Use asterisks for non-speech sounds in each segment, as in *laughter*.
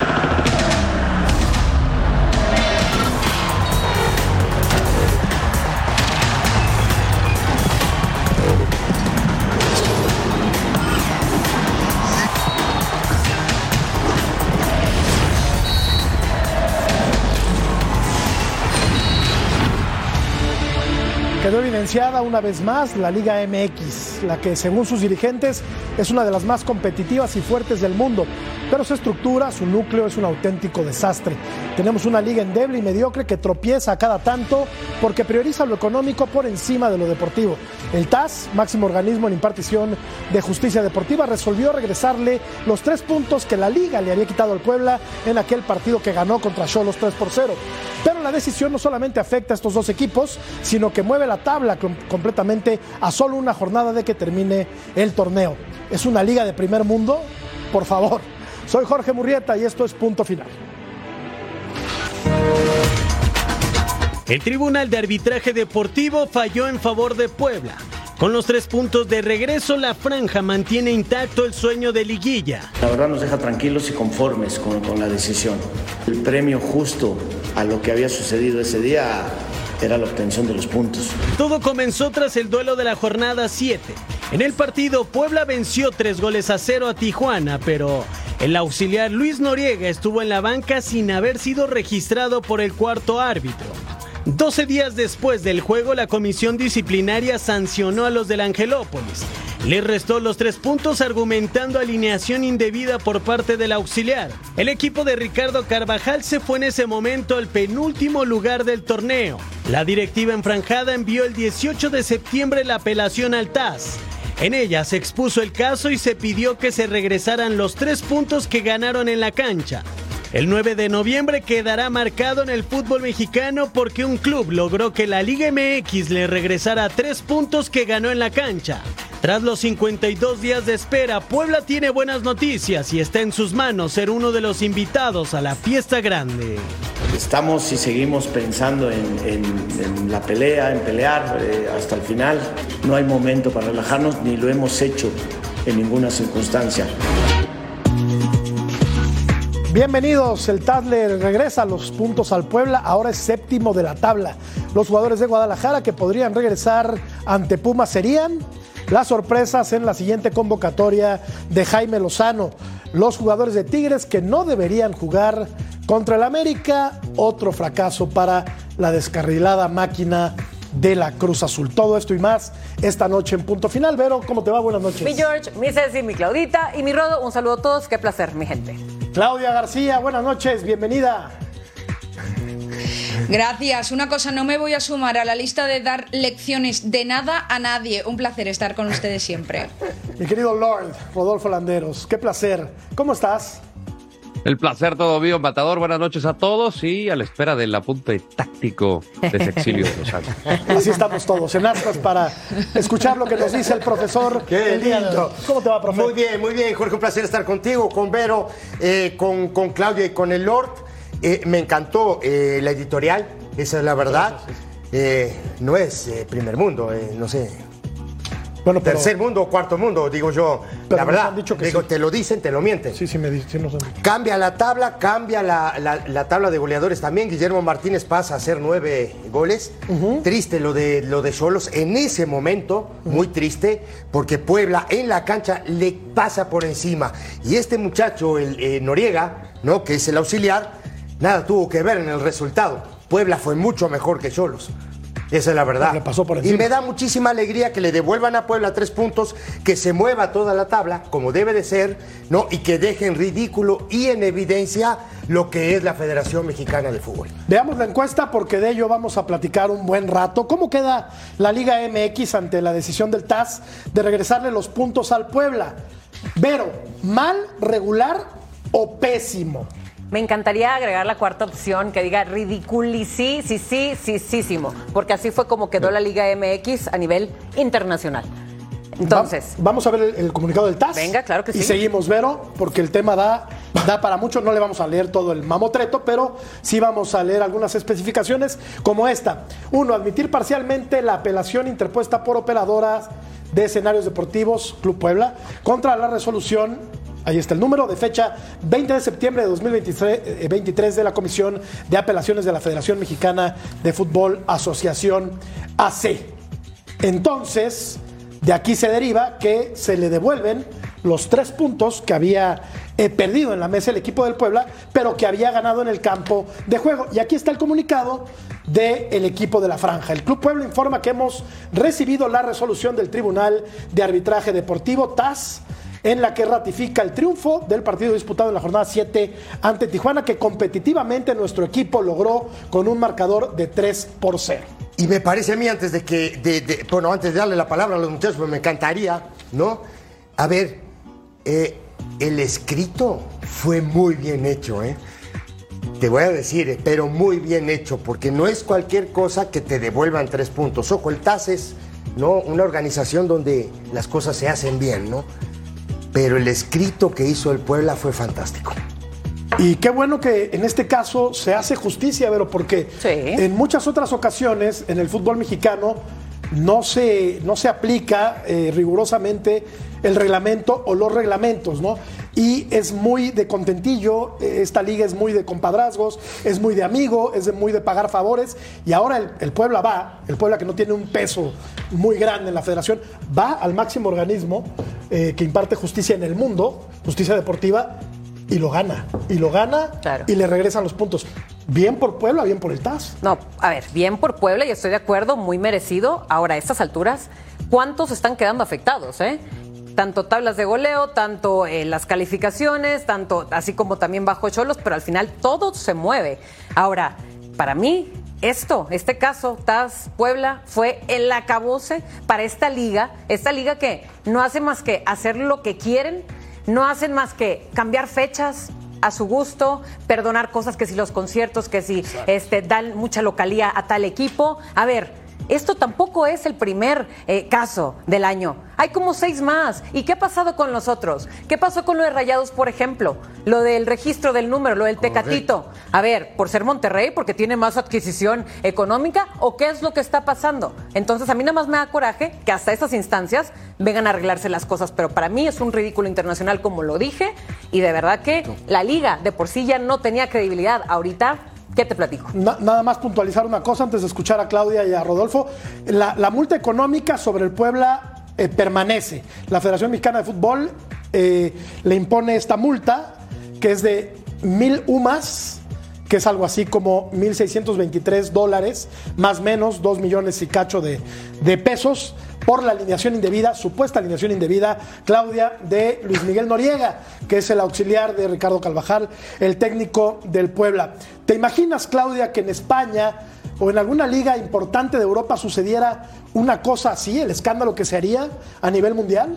you *laughs* Quedó evidenciada una vez más la Liga MX, la que según sus dirigentes es una de las más competitivas y fuertes del mundo, pero su estructura, su núcleo es un auténtico desastre. Tenemos una liga endeble y mediocre que tropieza a cada tanto porque prioriza lo económico por encima de lo deportivo. El TAS, máximo organismo en impartición de justicia deportiva, resolvió regresarle los tres puntos que la liga le había quitado al Puebla en aquel partido que ganó contra Cholos 3 por 0. Pero la decisión no solamente afecta a estos dos equipos, sino que mueve la tabla com- completamente a solo una jornada de que termine el torneo. ¿Es una liga de primer mundo? Por favor. Soy Jorge Murrieta y esto es Punto Final. El Tribunal de Arbitraje Deportivo falló en favor de Puebla. Con los tres puntos de regreso, la franja mantiene intacto el sueño de liguilla. La verdad nos deja tranquilos y conformes con, con la decisión. El premio justo a lo que había sucedido ese día era la obtención de los puntos. Todo comenzó tras el duelo de la jornada 7. En el partido, Puebla venció tres goles a cero a Tijuana, pero el auxiliar Luis Noriega estuvo en la banca sin haber sido registrado por el cuarto árbitro. 12 días después del juego, la comisión disciplinaria sancionó a los del Angelópolis. Le restó los tres puntos argumentando alineación indebida por parte del auxiliar. El equipo de Ricardo Carvajal se fue en ese momento al penúltimo lugar del torneo. La directiva enfranjada envió el 18 de septiembre la apelación al TAS. En ella se expuso el caso y se pidió que se regresaran los tres puntos que ganaron en la cancha. El 9 de noviembre quedará marcado en el fútbol mexicano porque un club logró que la Liga MX le regresara tres puntos que ganó en la cancha. Tras los 52 días de espera, Puebla tiene buenas noticias y está en sus manos ser uno de los invitados a la fiesta grande. Estamos y seguimos pensando en, la pelea, en pelear eh, hasta el final. No hay momento para relajarnos ni lo hemos hecho en ninguna circunstancia. Bienvenidos, el Tadler regresa los puntos al Puebla, ahora es séptimo de la tabla. Los jugadores de Guadalajara que podrían regresar ante Pumas serían las sorpresas en la siguiente convocatoria de Jaime Lozano. Los jugadores de Tigres que no deberían jugar contra el América, otro fracaso para la descarrilada máquina de la Cruz Azul. Todo esto y más esta noche en punto final. Vero, ¿cómo te va? Buenas noches. Mi George, mi Ceci, mi Claudita y mi Rodo, un saludo a todos. Qué placer, mi gente. Claudia García, buenas noches, bienvenida. Gracias. Una cosa, no me voy a sumar a la lista de dar lecciones de nada a nadie. Un placer estar con ustedes siempre. Mi querido Lord, Rodolfo Landeros, qué placer. ¿Cómo estás? El placer todo mío, Matador. Buenas noches a todos y a la espera del apunte táctico de Sexilio Lozano. Así estamos todos, en aspas para escuchar lo que nos dice el profesor. Qué de lindo. ¿Cómo te va, profe? Muy bien, muy bien, Jorge. Un placer estar contigo, con Vero, eh, con, con Claudia y con el Lord. Eh, me encantó eh, la editorial, esa es la verdad. Eh, no es eh, primer mundo, eh, no sé. Bueno, pero, Tercer mundo o cuarto mundo, digo yo. La verdad, han dicho que digo, sí. te lo dicen, te lo mienten. Sí, sí, me di- sí nos han dicho. Cambia la tabla, cambia la, la- la tabla de goleadores también. Guillermo Martínez pasa a hacer nueve goles. Triste lo de lo de Solos. En ese momento, muy triste, porque Puebla en la cancha le pasa por encima. Y este muchacho, el eh, Noriega, ¿no? que es el auxiliar, nada tuvo que ver en el resultado. Puebla fue mucho mejor que Solos. Esa es la verdad. Le pasó por y me da muchísima alegría que le devuelvan a Puebla tres puntos, que se mueva toda la tabla, como debe de ser, ¿no? Y que dejen ridículo y en evidencia lo que es la Federación Mexicana de Fútbol. Veamos la encuesta porque de ello vamos a platicar un buen rato. ¿Cómo queda la Liga MX ante la decisión del TAS de regresarle los puntos al Puebla? Vero, ¿mal, regular o pésimo? Me encantaría agregar la cuarta opción que diga ridiculicí, sí, sí, sí, sí, sí, porque así fue como quedó la Liga MX a nivel internacional. Entonces. Va- vamos a ver el, el comunicado del TAS. Venga, claro que Y sí. seguimos, Vero, porque el tema da, da para mucho. No le vamos a leer todo el mamotreto, pero sí vamos a leer algunas especificaciones como esta. Uno, admitir parcialmente la apelación interpuesta por operadoras de escenarios deportivos, Club Puebla, contra la resolución. Ahí está el número de fecha 20 de septiembre de 2023 eh, 23 de la Comisión de Apelaciones de la Federación Mexicana de Fútbol Asociación AC. Entonces, de aquí se deriva que se le devuelven los tres puntos que había eh, perdido en la mesa el equipo del Puebla, pero que había ganado en el campo de juego. Y aquí está el comunicado del equipo de la franja. El Club Puebla informa que hemos recibido la resolución del Tribunal de Arbitraje Deportivo TAS en la que ratifica el triunfo del partido disputado en la jornada 7 ante Tijuana, que competitivamente nuestro equipo logró con un marcador de 3 por 0. Y me parece a mí, antes de que, bueno, antes de darle la palabra a los muchachos, pues me encantaría, ¿no? A ver, eh, el escrito fue muy bien hecho, ¿eh? Te voy a decir, eh, pero muy bien hecho, porque no es cualquier cosa que te devuelvan tres puntos. Ojo, el TAS es, ¿no? Una organización donde las cosas se hacen bien, ¿no? Pero el escrito que hizo el Puebla fue fantástico. Y qué bueno que en este caso se hace justicia, Vero, porque Sí. en muchas otras ocasiones en el fútbol mexicano no se, no se aplica eh, rigurosamente el reglamento o los reglamentos, ¿no? Y es muy de contentillo, eh, esta liga es muy de compadrazgos, es muy de amigo, es de- muy de pagar favores, y ahora el, el Puebla va, el Puebla que no tiene un peso muy grande en la federación, va al máximo organismo eh, que imparte justicia en el mundo, justicia deportiva, y lo gana. Y lo gana Claro. y le regresan los puntos. Bien por Puebla, bien por el TAS. No, a ver, bien por Puebla y estoy de acuerdo, muy merecido. Ahora, a estas alturas, ¿cuántos están quedando afectados, eh? Tanto tablas de goleo, tanto eh, las calificaciones, tanto así como también bajo cholos, pero al final todo se mueve. Ahora, para mí, esto, este caso, TAS Puebla, fue el acabose para esta liga, esta liga que no hace más que hacer lo que quieren, no hacen más que cambiar fechas, a su gusto, perdonar cosas que si los conciertos, que si este, dan mucha localía a tal equipo. A ver, esto tampoco es el primer eh, caso del año. Hay como seis más. ¿Y qué ha pasado con los otros? ¿Qué pasó con lo de Rayados, por ejemplo? Lo del registro del número, lo del Tecatito. A ver, por ser Monterrey, porque tiene más adquisición económica, o qué es lo que está pasando. Entonces, a mí nada más me da coraje que hasta estas instancias vengan a arreglarse las cosas. Pero para mí es un ridículo internacional, como lo dije, y de verdad que la liga de por sí ya no tenía credibilidad. Ahorita, ¿qué te platico? Na- nada más puntualizar una cosa antes de escuchar a Claudia y a Rodolfo. La, la multa económica sobre el Puebla eh, permanece. La Federación Mexicana de Fútbol eh, le impone esta multa, que es de mil UMAS, que es algo así como 1.623 dólares, más menos 2 millones y cacho de, de pesos, por la alineación indebida, supuesta alineación indebida, Claudia, de Luis Miguel Noriega, que es el auxiliar de Ricardo Carvajal, el técnico del Puebla. ¿Te imaginas, Claudia, que en España o en alguna liga importante de Europa sucediera una cosa así, el escándalo que se haría a nivel mundial?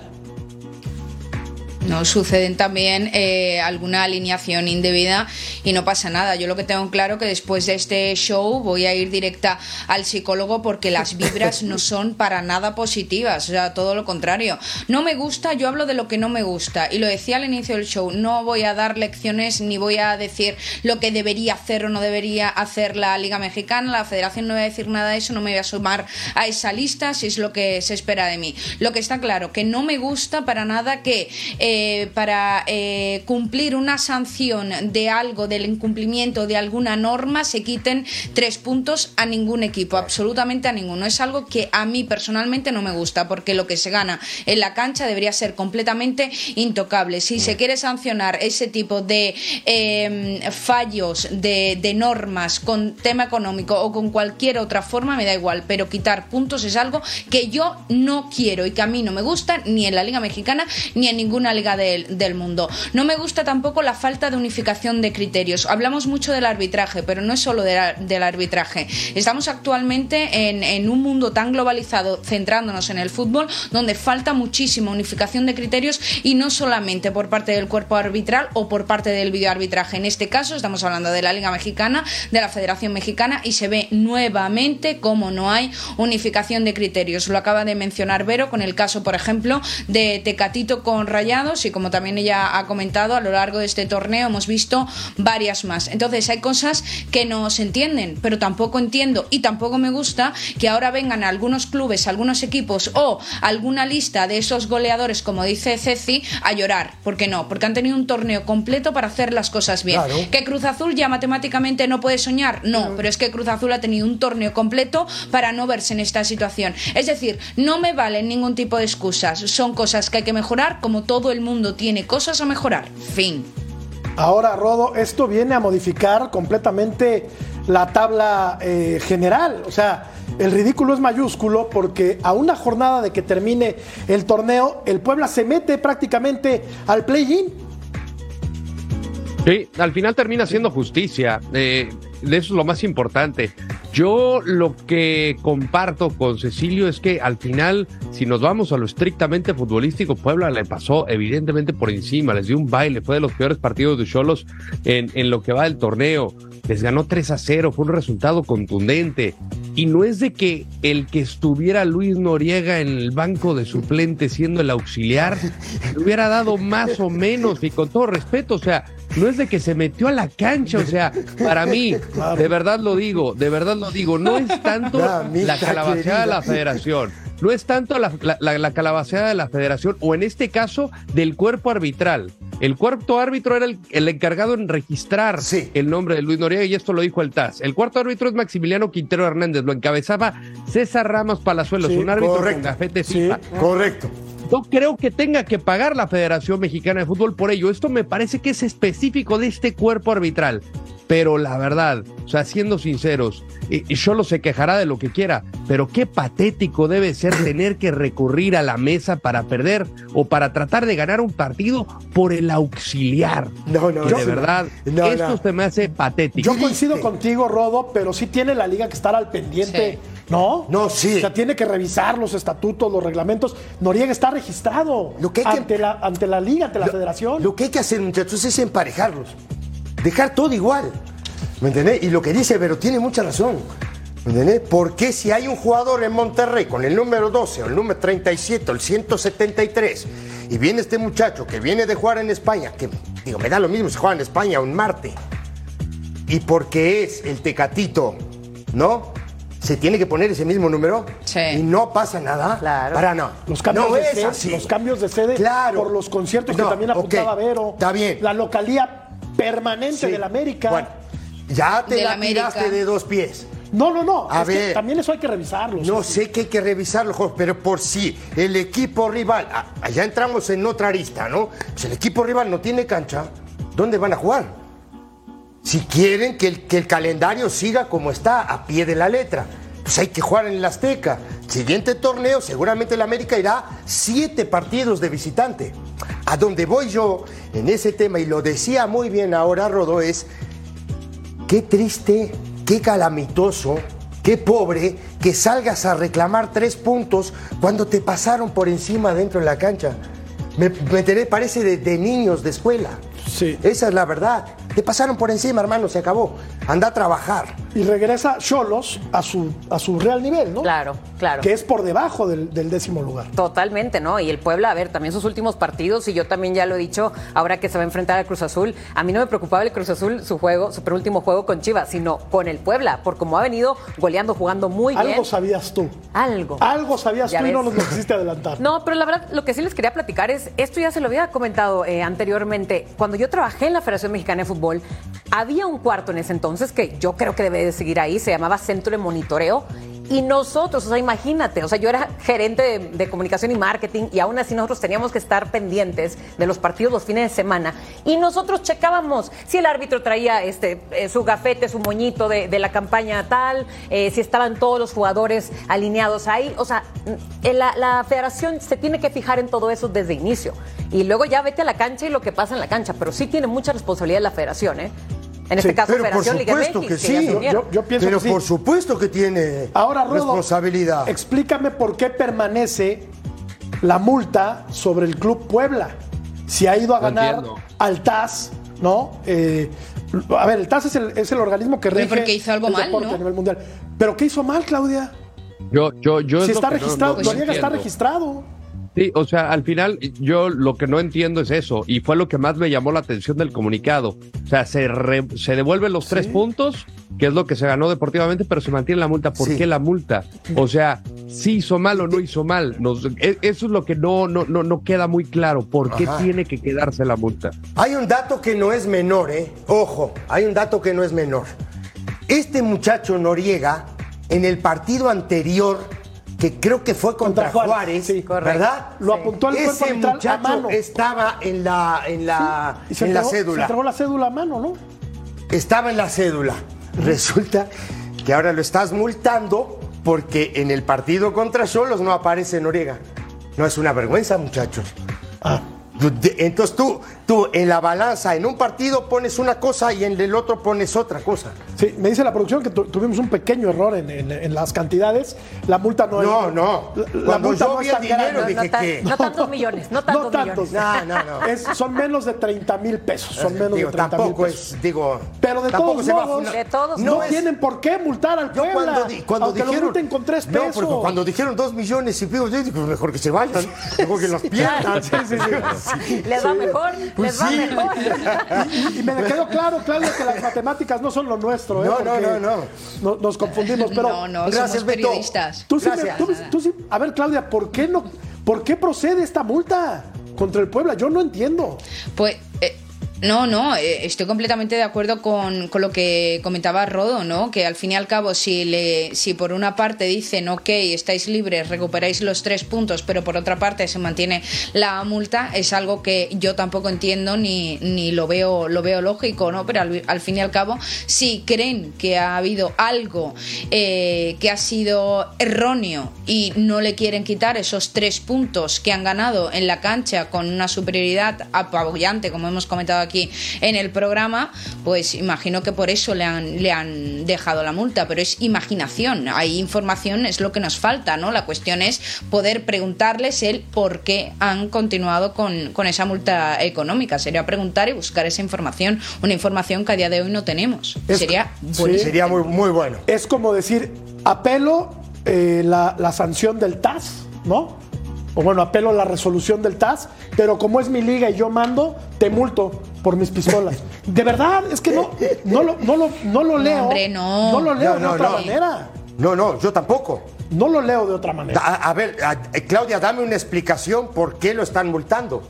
No suceden también eh, alguna alineación indebida y no pasa nada. Yo lo que tengo claro que después de este show voy a ir directa al psicólogo porque las *laughs* vibras no son para nada positivas, o sea, todo lo contrario. No me gusta, yo hablo de lo que no me gusta y lo decía al inicio del show, no voy a dar lecciones ni voy a decir lo que debería hacer o no debería hacer la Liga Mexicana, la Federación no va a decir nada de eso, no me voy a sumar a esa lista si es lo que se espera de mí. Lo que está claro, que no me gusta para nada que eh, para eh, cumplir una sanción de algo, del incumplimiento de alguna norma, se quiten tres puntos a ningún equipo, absolutamente a ninguno. Es algo que a mí personalmente no me gusta, porque lo que se gana en la cancha debería ser completamente intocable. Si se quiere sancionar ese tipo de eh, fallos de, de normas con tema económico o con cualquier otra forma, me da igual, pero quitar puntos es algo que yo no quiero y que a mí no me gusta ni en la Liga Mexicana ni en ninguna liga del, mundo. No me gusta tampoco la falta de unificación de criterios. Hablamos mucho del arbitraje, pero no es solo del arbitraje. Estamos actualmente en, en un mundo tan globalizado, centrándonos en el fútbol, donde falta muchísima unificación de criterios y no solamente por parte del cuerpo arbitral o por parte del videoarbitraje. En este caso estamos hablando de la Liga Mexicana, de la Federación Mexicana y se ve nuevamente cómo no hay unificación de criterios. Lo acaba de mencionar Vero con el caso, por ejemplo, de Tecatito con Y como también ella ha comentado, a lo largo de este torneo hemos visto varias más. Entonces hay cosas que no se entienden, pero tampoco entiendo y tampoco me gusta que ahora vengan algunos clubes, algunos equipos o alguna lista de esos goleadores, como dice Ceci, a llorar. ¿Por qué no? Porque han tenido un torneo completo para hacer las cosas bien. Claro. ¿Que Cruz Azul ya matemáticamente no puede soñar? No, pero es que Cruz Azul ha tenido un torneo completo para no verse en esta situación. Es decir, no me valen ningún tipo de excusas. Son cosas que hay que mejorar, como todo el mundo tiene cosas a mejorar. Fin. Ahora, Rodo, esto viene a modificar completamente la tabla eh, general. O sea, el ridículo es mayúsculo porque a una jornada de que termine el torneo, el Puebla se mete prácticamente al play-in. Sí, al final termina siendo justicia. eh, eso es lo más importante. Yo lo que comparto con Cecilio es que al final, si nos vamos a lo estrictamente futbolístico, Puebla le pasó evidentemente por encima, les dio un baile, fue de los peores partidos de Cholos en, lo que va del torneo. Les ganó 3 a 0, fue un resultado contundente. Y no es de que el que estuviera Luis Noriega en el banco de suplentes siendo el auxiliar, le hubiera dado más o menos, y con todo respeto, o sea, no es de que se metió a la cancha, o sea, para mí, de verdad lo digo, de verdad lo digo, no es tanto la calabaceada de la federación, no es tanto la, la, la- la calabaceada de la federación, o en este caso, del cuerpo arbitral. El cuarto árbitro era el, el encargado en registrar Sí. el nombre de Luis Noriega y esto lo dijo el TAS. El cuarto árbitro es Maximiliano Quintero Hernández, lo encabezaba César Ramos Palazuelos, Sí, un árbitro con correcto. gafete Sí. FIFA. Correcto. No creo que tenga que pagar la Federación Mexicana de Fútbol por ello. Esto me parece que es específico de este cuerpo arbitral. Pero la verdad, o sea, siendo sinceros, y, Xolo se quejará de lo que quiera, pero qué patético debe ser tener que recurrir a la mesa para perder o para tratar de ganar un partido por el auxiliar. No, no, Que no. de verdad, No, esto no. se me hace patético. Yo coincido contigo, Rodo, pero sí tiene la liga que estar al pendiente, Sí. ¿no? No, sí. O sea, tiene que revisar los estatutos, los reglamentos. Noriega está registrado Lo que hay que- ante, la, ante la liga, ante la Lo- federación. Lo que hay que hacer, muchachos, es emparejarlos. Dejar todo igual. ¿Me entendés? Y lo que dice Vero tiene mucha razón. ¿Me entendés? Porque si hay un jugador en Monterrey con el número 12 o el número 37 o el 173 y viene este muchacho que viene de jugar en España, que digo, me da lo mismo si juega en España o en Marte, y porque es el Tecatito, ¿no? Se tiene que poner ese mismo número Sí. y no pasa nada. Claro. Para no. Los cambios, no de es sede, así. los cambios de sede Claro. por los conciertos No, que también apuntaba Vero. Está bien. La localía permanente Sí. del América. Bueno, ya te la América. tiraste de dos pies. No, no, no. A es que ver. también eso hay que revisarlo. No sí. sé que hay que revisarlo, Jorge, pero por si el equipo rival, allá entramos en otra arista, ¿no? Si el equipo rival no tiene cancha, ¿dónde van a jugar? Si quieren que el, que el calendario siga como está, a pie de la letra, pues hay que jugar en el Azteca. Siguiente torneo, seguramente el América irá siete partidos de visitante. A donde voy yo en ese tema, y lo decía muy bien ahora Rodó, es Qué triste, qué calamitoso, qué pobre que salgas a reclamar tres puntos cuando te pasaron por encima dentro de la cancha. Me, parece de, de niños de escuela. Sí. Esa es la verdad. Te pasaron por encima, hermano, se acabó. Anda a trabajar. Y regresa Cholos a su, a su real nivel, ¿no? Claro, claro. Que es por debajo del, del décimo lugar. Totalmente, ¿no? Y el Puebla, a ver, también sus últimos partidos, y yo también ya lo he dicho, ahora que se va a enfrentar al Cruz Azul, a mí no me preocupaba el Cruz Azul, su juego, su penúltimo juego con Chivas, sino con el Puebla, por cómo ha venido goleando, jugando muy bien. Algo sabías tú. Algo. Algo sabías Ya tú y no nos lo quisiste adelantar. *laughs* No, pero la verdad, lo que sí les quería platicar es, esto ya se lo había comentado eh, anteriormente, cuando yo trabajé en la Federación Mexicana de Fútbol, había un cuarto en ese entonces que yo creo que debe de seguir ahí, se llamaba Centro de Monitoreo, Y nosotros, o sea, imagínate, o sea, yo era gerente de, de comunicación y marketing y aún así nosotros teníamos que estar pendientes de los partidos los fines de semana y nosotros checábamos si el árbitro traía este, eh, su gafete, su moñito de, de la campaña tal, eh, si estaban todos los jugadores alineados ahí. O sea, eh, la, la federación se tiene que fijar en todo eso desde inicio. Y luego ya vete a la cancha y lo que pasa en la cancha, pero sí tiene mucha responsabilidad la federación, ¿eh? En este Sí, caso, pero por Liga supuesto que sí. Yo, yo pienso Pero que sí. por supuesto que tiene Ahora, Rodo, responsabilidad. explícame por qué permanece la multa sobre el Club Puebla. Si ha ido a No ganar entiendo. al TAS, ¿no? Eh, a ver, el TAS es el, es el organismo que rige porque hizo algo el mal, deporte ¿no? a nivel mundial. ¿Pero qué hizo mal, Claudia? Yo, yo, yo Si está que registrado, no- no Noriega está registrado. Sí, o sea, al final yo lo que no entiendo es eso, y fue lo que más me llamó la atención del comunicado. O sea, se, re- se devuelven los tres puntos, que es lo que se ganó deportivamente, pero se mantiene la multa. ¿Por Sí. qué la multa? O sea, si hizo mal o no hizo mal. Nos- e- eso es lo que no, no, no, no queda muy claro. ¿Por qué Ajá. tiene que quedarse la multa? Hay un dato que no es menor, ¿eh? Ojo, hay un dato que no es menor. Este muchacho Noriega, en el partido anterior, que creo que fue contra, Contra Juárez, Juárez, sí, correcto. ¿verdad? Lo apuntó al cuerpo Ese arbitral a muchacho mano. estaba en la, en la, Y se en la entregó- Se cédula. entregó la cédula a mano, ¿no? Estaba en la cédula. Resulta que ahora lo estás multando porque en el partido contra Cholos no aparece Noriega. No es una vergüenza, muchachos. Ah. Entonces tú, tú en la balanza, en un partido pones una cosa y en el otro pones otra cosa. Sí, me dice la producción que tu- tuvimos un pequeño error en, en- en las cantidades. La multa no es. No, no. La, la multa yo no vi es el dinero, grande. dije, no, ¿qué? no tantos millones, no *laughs* tantos no tantos. millones. No, no, no. *laughs* Es- son menos de 30 mil pesos. Son menos Digo, de 30 mil tampoco pesos. es, digo. Pero de tampoco todos se va a modos, De todos no, modos. tienen por qué multar al Yo Puebla. cuando, di- cuando aunque dijeron. lo multen con 3 No, pesos. porque cuando dijeron dos millones y pico, yo digo, mejor que se vayan, mejor que los *laughs* pierdan. Sí, sí, sí. Les va mejor, Pues les va sí. mejor. *laughs* Y, y me quedó claro, Claudia, que las matemáticas no son lo nuestro. ¿eh? No, no, no, no. no- Nos confundimos, pero. no, no, Gracias, somos periodistas. Tú sí me- Gracias. tú- tú sí- a ver, Claudia, ¿por qué no? ¿Por qué procede esta multa contra el Puebla? Yo no entiendo. Pues eh, no, no, eh, estoy completamente de acuerdo con, con lo que comentaba Rodo, ¿no? Que al fin y al cabo, si le, si por una parte dicen, ok, estáis libres, recuperáis los tres puntos, pero por otra parte se mantiene la multa, es algo que yo tampoco entiendo ni, ni lo veo, lo veo lógico, ¿no? Pero al, fin y al cabo, si creen que ha habido algo eh, que ha sido erróneo y no le quieren quitar esos tres puntos que han ganado en la cancha con una superioridad apabullante, como hemos comentado aquí en el programa, pues imagino que por eso le han, le han dejado la multa, pero es imaginación, hay información, es lo que nos falta, ¿no? La cuestión es poder preguntarles el por qué han continuado con, con esa multa económica, sería preguntar y buscar esa información, una información que a día de hoy no tenemos. Es- sería sí. Sería muy, muy bueno. Es como decir, apelo eh, la, la sanción del TAS, ¿no? O bueno, apelo la resolución del TAS, pero como es mi liga y yo mando, te multo por mis pistolas. De verdad, es que no, no, lo, no, lo, no lo leo. hombre, no. lo leo No, de otra no. manera. No, no, yo tampoco. No lo leo de otra manera. A, a ver, a- eh, Claudia, dame una explicación por qué lo están multando.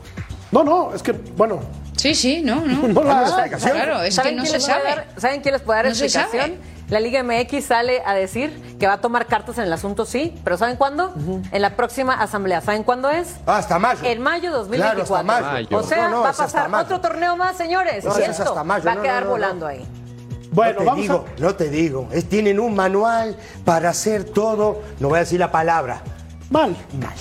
No, no, es que, bueno, Sí, sí, no, no. *laughs* No la. Claro, es que ¿Saben, no quién se les puede sabe. dar- ¿Saben quién les puede dar No se explicación? sabe. La Liga MX sale a decir que va a tomar cartas en el asunto, sí, pero ¿saben cuándo? En la próxima asamblea. ¿Saben cuándo es? Ah, hasta mayo. En mayo Claro, 2024. hasta mayo. O sea, No, no, va a pasar otro torneo más, señores. No, y es esto hasta mayo. va a quedar no, no, volando ahí. bueno, no te vamos digo, a... no te digo. Es, tienen un manual para hacer todo. No voy a decir la palabra. Mal. Mal.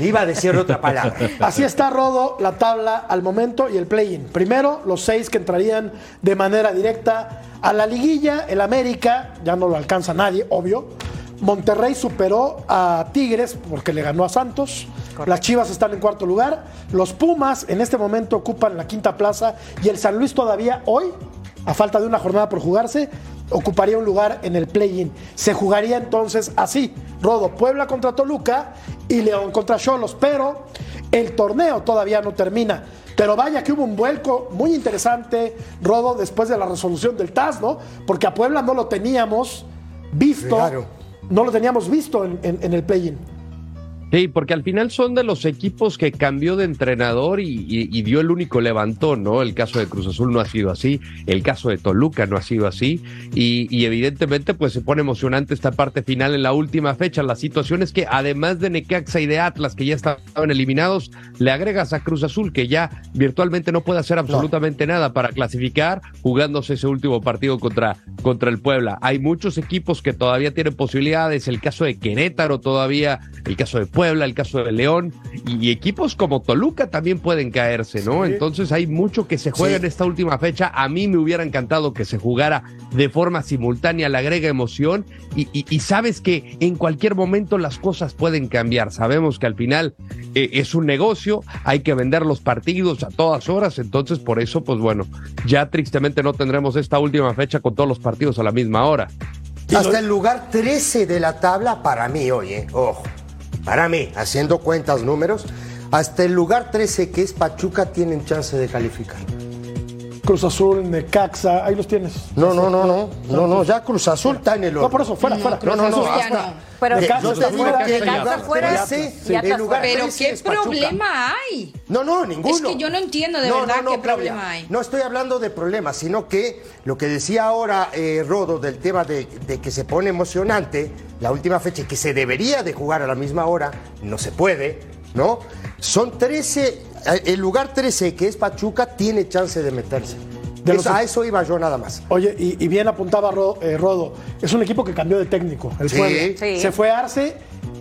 Iba a decir otra palabra. Así está, Rodo, la tabla al momento y el play-in. Primero, los seis que entrarían de manera directa a la liguilla. El América, ya no lo alcanza nadie, obvio. Monterrey superó a Tigres porque le ganó a Santos. Las Chivas están en cuarto lugar. Los Pumas en este momento ocupan la quinta plaza. Y el San Luis todavía hoy, a falta de una jornada por jugarse, ocuparía un lugar en el play-in. Se jugaría entonces así: Rodo, Puebla contra Toluca y León contra Cholos. Pero el torneo todavía no termina. Pero vaya que hubo un vuelco muy interesante, Rodo, después de la resolución del TAS, ¿no? Porque a Puebla no lo teníamos visto. Claro. No lo teníamos visto en, en- en el play-in. Sí, porque al final son de los equipos que cambió de entrenador y, y- y dio el único levantón, ¿no? El caso de Cruz Azul no ha sido así, el caso de Toluca no ha sido así, y, y evidentemente pues se pone emocionante esta parte final en la última fecha. La situación es que además de Necaxa y de Atlas, que ya estaban eliminados, le agregas a Cruz Azul, que ya virtualmente no puede hacer absolutamente nada para clasificar, jugándose ese último partido contra, contra el Puebla. Hay muchos equipos que todavía tienen posibilidades, el caso de Querétaro todavía, el caso de Puebla, el caso de León, y, equipos como Toluca también pueden caerse, ¿no? Sí. Entonces hay mucho que se juega Sí. en esta última fecha. A mí me hubiera encantado que se jugara de forma simultánea, le agrega emoción, y, y- y sabes que en cualquier momento las cosas pueden cambiar. Sabemos que al final eh, es un negocio, hay que vender los partidos a todas horas, entonces por eso, pues bueno, ya tristemente no tendremos esta última fecha con todos los partidos a la misma hora. Hasta el lugar 13 de la tabla para mí, oye, ojo, para mí, haciendo cuentas, números, hasta el lugar 13 que es Pachuca tienen chance de calificar. Cruz Azul, Necaxa, ahí los tienes. No, no, no, no, no, no, ya Cruz Azul está en el No, por eso, fuera, No, fuera. No, no, no, hasta- no. Pero De- yo te digo fuera, que lugar fuera, 13, sí, ya el está lugar fuera. Pero 13 ¿qué problema hay? No, no, ninguno. Es que yo no entiendo de No, verdad no, no, qué Claudia. problema hay. No estoy hablando de problemas, sino que lo que decía ahora eh, Rodo del tema de, de que se pone emocionante la última fecha y que se debería de jugar a la misma hora, no se puede, ¿no? Son 13, eh, el lugar 13 que es Pachuca tiene chance de meterse. De los- a eso iba yo nada más. Oye, y, y bien apuntaba eh, Rodo, es un equipo que cambió de técnico, el Sí. Puebla. Sí. Se fue Arce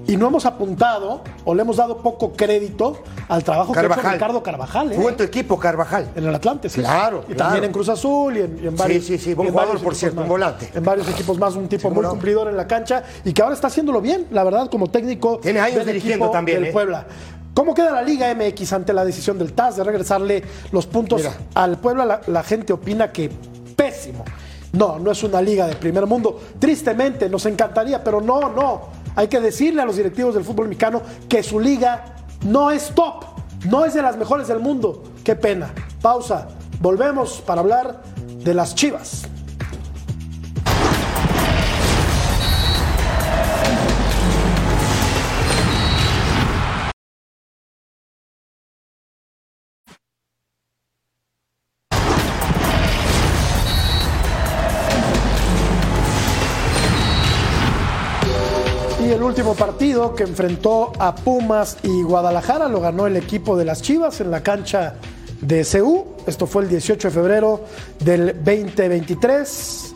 y no hemos apuntado o le hemos dado poco crédito al trabajo que ha hecho. Ricardo Carvajal. ¿eh? Jugó en tu equipo, Carvajal. En el Atlante, sí. Claro, Y claro. también en Cruz Azul y en, y en varios. sí, sí, buen y en jugador, por cierto, un volante. En varios equipos más, un tipo Sí, muy cumplidor en la cancha y que ahora está haciéndolo bien, la verdad, como técnico. Tiene años del dirigiendo también, Del ¿eh? Puebla. ¿Cómo queda la Liga MX ante la decisión del TAS de regresarle los puntos Mira. al Puebla? La, la gente opina que pésimo. No, no es una liga de primer mundo. Tristemente, nos encantaría, pero no, no. Hay que decirle a los directivos del fútbol mexicano que su liga no es top, no es de las mejores del mundo. Qué pena. Pausa. Volvemos para hablar de las Chivas. Partido que enfrentó a Pumas y Guadalajara lo ganó el equipo de las Chivas en la cancha de CU. Esto fue el 18 de febrero del 2023.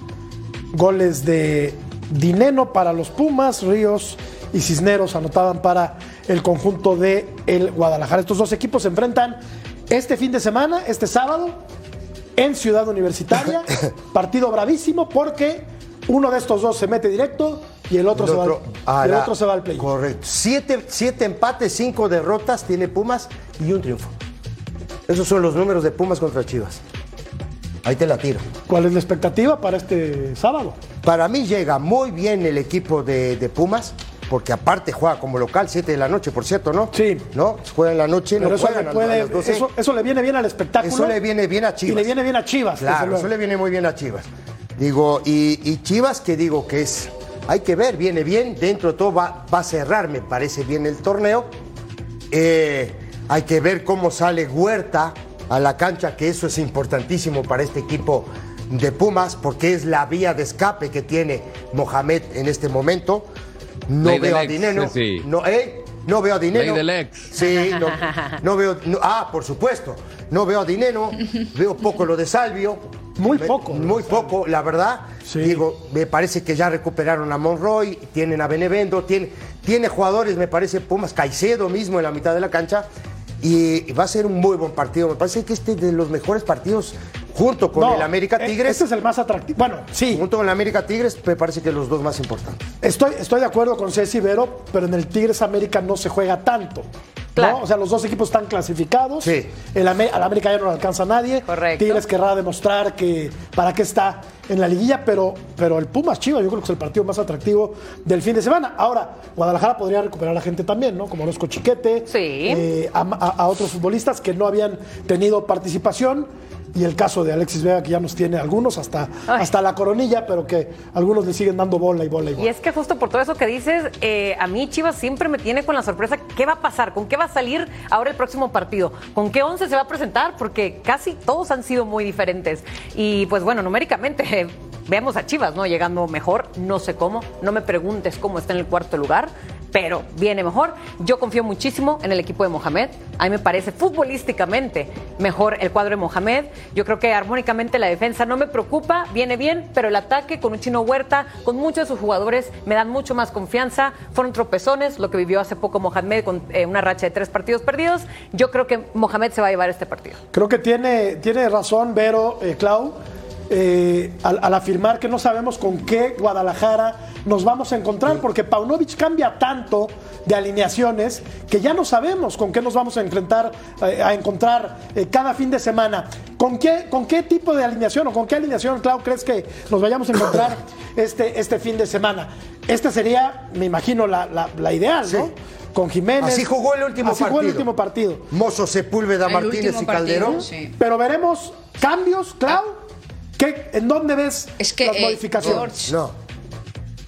Goles de Dineno para los Pumas, Ríos y Cisneros anotaban para el conjunto de el Guadalajara. Estos dos equipos se enfrentan este fin de semana, este sábado, en Ciudad Universitaria. *laughs* Partido bravísimo porque uno de estos dos se mete directo y el otro, El se, va, otro al, a y el la- otro se va al play. Correcto. Siete, siete empates, cinco derrotas tiene Pumas y un triunfo. Esos son los números de Pumas contra Chivas. Ahí te la tiro. ¿Cuál es la expectativa para este sábado? Para mí llega muy bien el equipo de, de Pumas, porque aparte juega como local, 7 de la noche, por cierto, ¿no? Sí. ¿No? Juega en la noche, Pero no eso juegan le, a- puede- a las 12. eso, eso le viene bien al espectáculo. Eso le viene bien a Chivas. Y le viene bien a Chivas. Claro, eso le viene muy bien a Chivas. Digo, y, y Chivas que digo que es, hay que ver, viene bien, dentro de todo va, va a cerrar, me parece bien el torneo. Eh, hay que ver cómo sale Huerta a la cancha, que eso es importantísimo para este equipo de Pumas, porque es la vía de escape que tiene Mohamed en este momento. No veo a sí. No, ¿eh? no veo a ex. Sí, no, no veo. no- ah, por supuesto. No veo a Dineno. *laughs* Veo poco lo de Salvio. Muy poco, Muy poco, la verdad. Sí. Digo, me parece que ya recuperaron a Monroy, tienen a Benevendo, tiene, tiene jugadores, me parece, Pumas, Caicedo mismo en la mitad de la cancha. Y va a ser un muy buen partido. Me parece que este es de los mejores partidos junto con No, el América e- Tigres. Este es el más atractivo. Bueno, sí. Junto con el América Tigres, me parece que los dos más importantes. Estoy, estoy de acuerdo con Ceci Vero, pero en el Tigres América no se juega tanto. ¿No? O sea, los dos equipos están clasificados. Sí. El al América ya no le alcanza a nadie. Correcto. Tigres querrá demostrar que para qué está en la liguilla, pero, pero el Pumas Chivas yo creo que es el partido más atractivo del fin de semana. Ahora, Guadalajara podría recuperar a la gente también, ¿no? Como Orozco Chiquete, Sí. eh, a, a- a otros futbolistas que no habían tenido participación. Y el caso de Alexis Vega, que ya nos tiene algunos hasta, hasta la coronilla, pero que algunos le siguen dando bola y bola y bola. Y es que justo por todo eso que dices, eh, a mí Chivas siempre me tiene con la sorpresa, ¿qué va a pasar? ¿Con qué va a salir ahora el próximo partido? ¿Con qué once se va a presentar? Porque casi todos han sido muy diferentes. Y pues bueno, numéricamente... *laughs* Veamos a Chivas, ¿no? Llegando mejor, no sé cómo, no me preguntes cómo está en el cuarto lugar, pero viene mejor. Yo confío muchísimo en el equipo de Mohamed. A mí me parece futbolísticamente mejor el cuadro de Mohamed. Yo creo que armónicamente la defensa no me preocupa, viene bien, pero el ataque con un chino Huerta, con muchos de sus jugadores, me dan mucho más confianza. Fueron tropezones, lo que vivió hace poco Mohamed con eh, una racha de tres partidos perdidos. Yo creo que Mohamed se va a llevar este partido. Creo que tiene, tiene razón Vero, eh, Clau. Eh, al, al, afirmar que no sabemos con qué Guadalajara nos vamos a encontrar, porque Paunovic cambia tanto de alineaciones que ya no sabemos con qué nos vamos a enfrentar, eh, a encontrar eh, cada fin de semana. ¿Con qué, ¿Con qué tipo de alineación o con qué alineación, Clau, crees que nos vayamos a encontrar *coughs* este, este fin de semana? Esta sería, me imagino, la, la, la ideal, ¿no? Sí. Con Jiménez. Así jugó el último así partido. jugó el último partido. Mozo, Sepúlveda, El Martínez y Calderón. partido, sí. Pero veremos cambios, Clau. ¿Qué, ¿En dónde ves Es que, las eh, modificaciones? George, No.